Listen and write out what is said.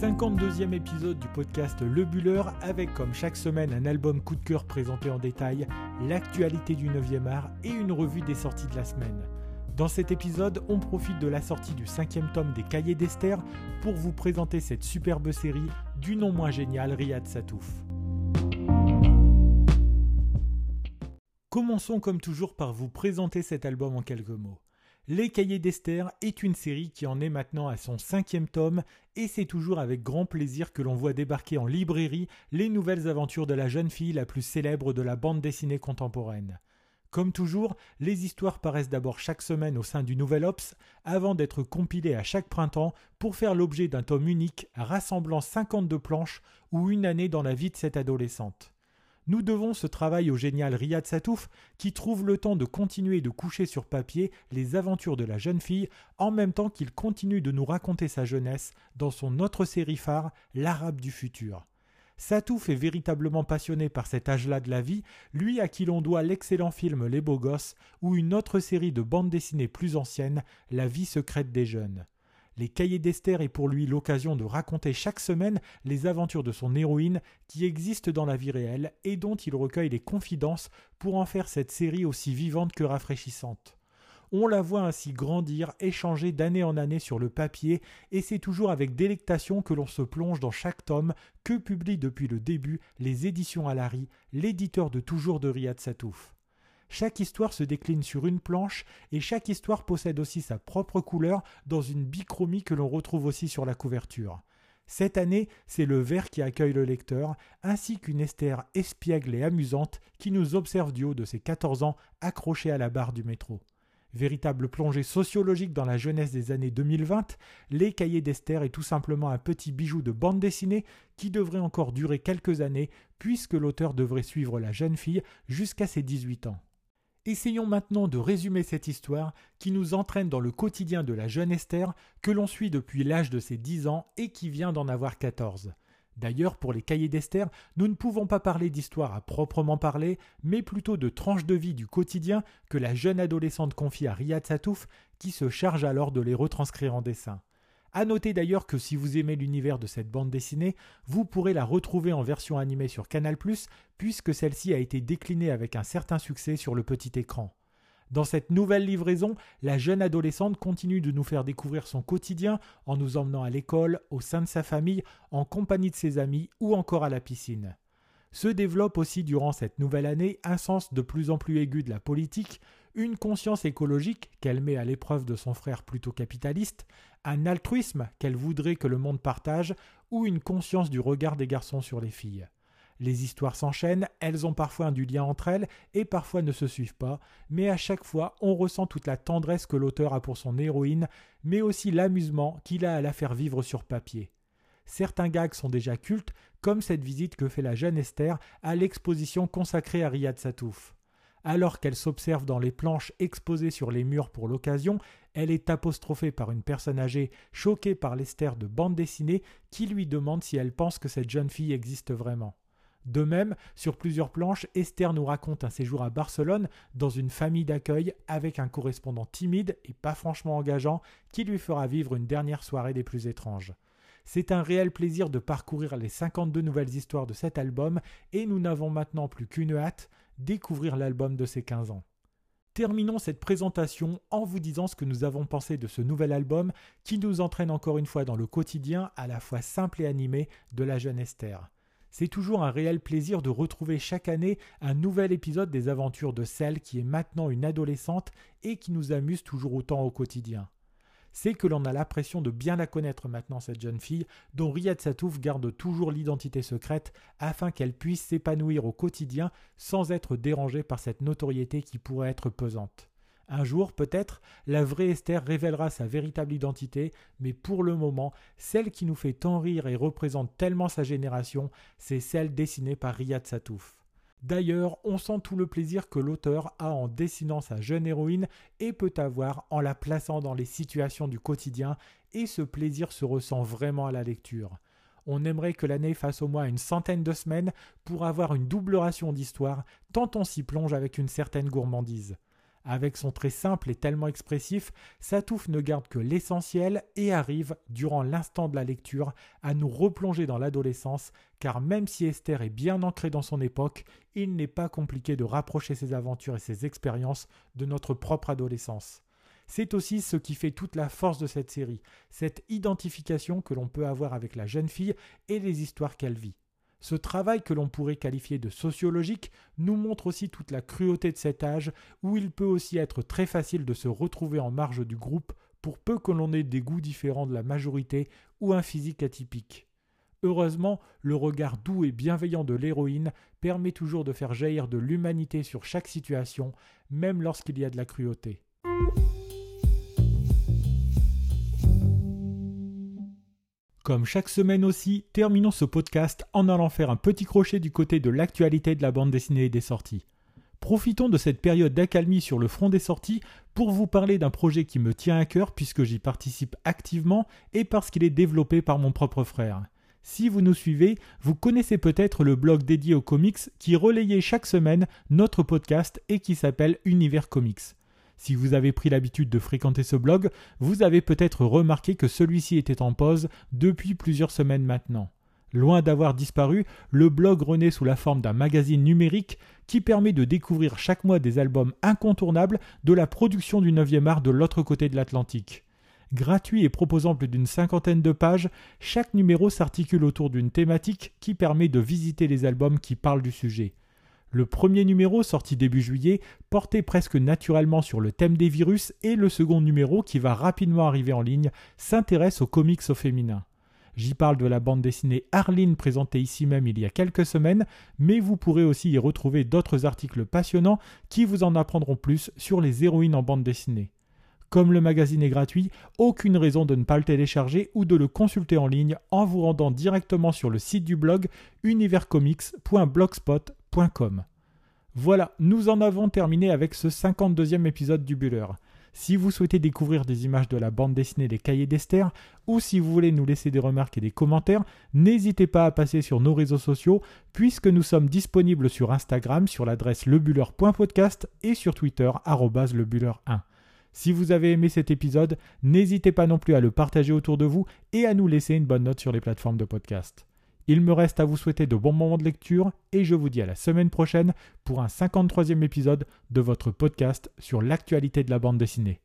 52e épisode du podcast Le Buller avec comme chaque semaine un album coup de cœur présenté en détail, l'actualité du 9e art et une revue des sorties de la semaine. Dans cet épisode, on profite de la sortie du cinquième tome des Cahiers d'Esther pour vous présenter cette superbe série du non moins génial Riyad Satouf. Commençons comme toujours par vous présenter cet album en quelques mots. Les Cahiers d'Esther est une série qui en est maintenant à son cinquième tome et c'est toujours avec grand plaisir que l'on voit débarquer en librairie les nouvelles aventures de la jeune fille la plus célèbre de la bande dessinée contemporaine. Comme toujours, les histoires paraissent d'abord chaque semaine au sein du Nouvel Ops avant d'être compilées à chaque printemps pour faire l'objet d'un tome unique rassemblant 52 planches ou une année dans la vie de cette adolescente. Nous devons ce travail au génial Riyad Satouf qui trouve le temps de continuer de coucher sur papier les aventures de la jeune fille en même temps qu'il continue de nous raconter sa jeunesse dans son autre série phare, L'Arabe du futur. Satouf est véritablement passionné par cet âge-là de la vie, lui à qui l'on doit l'excellent film Les Beaux Gosses ou une autre série de bandes dessinées plus anciennes, La vie secrète des jeunes. Les cahiers d'Esther est pour lui l'occasion de raconter chaque semaine les aventures de son héroïne qui existent dans la vie réelle et dont il recueille les confidences pour en faire cette série aussi vivante que rafraîchissante. On la voit ainsi grandir et changer d'année en année sur le papier, et c'est toujours avec délectation que l'on se plonge dans chaque tome que publie depuis le début les éditions Alary, l'éditeur de toujours de Riyad Satouf. Chaque histoire se décline sur une planche et chaque histoire possède aussi sa propre couleur dans une bichromie que l'on retrouve aussi sur la couverture. Cette année, c'est le vert qui accueille le lecteur, ainsi qu'une Esther espiègle et amusante qui nous observe du haut de ses 14 ans accrochée à la barre du métro. Véritable plongée sociologique dans la jeunesse des années 2020, Les Cahiers d'Esther est tout simplement un petit bijou de bande dessinée qui devrait encore durer quelques années puisque l'auteur devrait suivre la jeune fille jusqu'à ses 18 ans. Essayons maintenant de résumer cette histoire qui nous entraîne dans le quotidien de la jeune Esther que l'on suit depuis l'âge de ses 10 ans et qui vient d'en avoir 14. D'ailleurs, pour les cahiers d'Esther, nous ne pouvons pas parler d'histoire à proprement parler, mais plutôt de tranches de vie du quotidien que la jeune adolescente confie à Riyad Satouf, qui se charge alors de les retranscrire en dessin. À noter d'ailleurs que si vous aimez l'univers de cette bande dessinée, vous pourrez la retrouver en version animée sur Canal+, puisque celle-ci a été déclinée avec un certain succès sur le petit écran. Dans cette nouvelle livraison, la jeune adolescente continue de nous faire découvrir son quotidien en nous emmenant à l'école, au sein de sa famille, en compagnie de ses amis ou encore à la piscine. Se développe aussi durant cette nouvelle année un sens de plus en plus aigu de la politique, une conscience écologique qu'elle met à l'épreuve de son frère plutôt capitaliste, un altruisme qu'elle voudrait que le monde partage, ou une conscience du regard des garçons sur les filles. Les histoires s'enchaînent, elles ont parfois du lien entre elles et parfois ne se suivent pas, mais à chaque fois on ressent toute la tendresse que l'auteur a pour son héroïne, mais aussi l'amusement qu'il a à la faire vivre sur papier. Certains gags sont déjà cultes, comme cette visite que fait la jeune Esther à l'exposition consacrée à Riyad Satouf. Alors qu'elle s'observe dans les planches exposées sur les murs pour l'occasion, elle est apostrophée par une personne âgée choquée par l'Esther de bande dessinée qui lui demande si elle pense que cette jeune fille existe vraiment. De même, sur plusieurs planches, Esther nous raconte un séjour à Barcelone dans une famille d'accueil avec un correspondant timide et pas franchement engageant qui lui fera vivre une dernière soirée des plus étranges. C'est un réel plaisir de parcourir les 52 nouvelles histoires de cet album et nous n'avons maintenant plus qu'une hâte, découvrir l'album de ses 15 ans. Terminons cette présentation en vous disant ce que nous avons pensé de ce nouvel album qui nous entraîne encore une fois dans le quotidien à la fois simple et animé de la jeune Esther. C'est toujours un réel plaisir de retrouver chaque année un nouvel épisode des aventures de celle qui est maintenant une adolescente et qui nous amuse toujours autant au quotidien c'est que l'on a l'impression de bien la connaître maintenant, cette jeune fille, dont Riyad Satouf garde toujours l'identité secrète afin qu'elle puisse s'épanouir au quotidien sans être dérangée par cette notoriété qui pourrait être pesante. Un jour, peut-être, la vraie Esther révélera sa véritable identité, mais pour le moment, celle qui nous fait tant rire et représente tellement sa génération, c'est celle dessinée par Riyad Satouf. D'ailleurs, on sent tout le plaisir que l'auteur a en dessinant sa jeune héroïne et peut avoir en la plaçant dans les situations du quotidien, et ce plaisir se ressent vraiment à la lecture. On aimerait que l'année fasse au moins une centaine de semaines pour avoir une double ration d'histoire, tant on s'y plonge avec une certaine gourmandise. Avec son trait simple et tellement expressif, Satouf ne garde que l'essentiel et arrive, durant l'instant de la lecture, à nous replonger dans l'adolescence, car même si Esther est bien ancrée dans son époque, il n'est pas compliqué de rapprocher ses aventures et ses expériences de notre propre adolescence. C'est aussi ce qui fait toute la force de cette série, cette identification que l'on peut avoir avec la jeune fille et les histoires qu'elle vit. Ce travail que l'on pourrait qualifier de sociologique nous montre aussi toute la cruauté de cet âge où il peut aussi être très facile de se retrouver en marge du groupe pour peu que l'on ait des goûts différents de la majorité ou un physique atypique. Heureusement, le regard doux et bienveillant de l'héroïne permet toujours de faire jaillir de l'humanité sur chaque situation, même lorsqu'il y a de la cruauté. Comme chaque semaine aussi, terminons ce podcast en allant faire un petit crochet du côté de l'actualité de la bande dessinée et des sorties. Profitons de cette période d'accalmie sur le front des sorties pour vous parler d'un projet qui me tient à cœur puisque j'y participe activement et parce qu'il est développé par mon propre frère. Si vous nous suivez, vous connaissez peut-être le blog dédié aux comics qui relayait chaque semaine notre podcast et qui s'appelle Univers Comics. Si vous avez pris l'habitude de fréquenter ce blog, vous avez peut-être remarqué que celui-ci était en pause depuis plusieurs semaines maintenant. Loin d'avoir disparu, le blog renaît sous la forme d'un magazine numérique qui permet de découvrir chaque mois des albums incontournables de la production du 9e art de l'autre côté de l'Atlantique. Gratuit et proposant plus d'une cinquantaine de pages, chaque numéro s'articule autour d'une thématique qui permet de visiter les albums qui parlent du sujet. Le premier numéro, sorti début juillet, portait presque naturellement sur le thème des virus et le second numéro, qui va rapidement arriver en ligne, s'intéresse aux comics au féminin. J'y parle de la bande dessinée Arline présentée ici même il y a quelques semaines, mais vous pourrez aussi y retrouver d'autres articles passionnants qui vous en apprendront plus sur les héroïnes en bande dessinée. Comme le magazine est gratuit, aucune raison de ne pas le télécharger ou de le consulter en ligne en vous rendant directement sur le site du blog universcomics.blogspot.com voilà, nous en avons terminé avec ce 52e épisode du Buller. Si vous souhaitez découvrir des images de la bande dessinée des cahiers d'Esther, ou si vous voulez nous laisser des remarques et des commentaires, n'hésitez pas à passer sur nos réseaux sociaux, puisque nous sommes disponibles sur Instagram sur l'adresse lebuller.podcast et sur Twitter lebuller1. Si vous avez aimé cet épisode, n'hésitez pas non plus à le partager autour de vous et à nous laisser une bonne note sur les plateformes de podcast. Il me reste à vous souhaiter de bons moments de lecture et je vous dis à la semaine prochaine pour un 53e épisode de votre podcast sur l'actualité de la bande dessinée.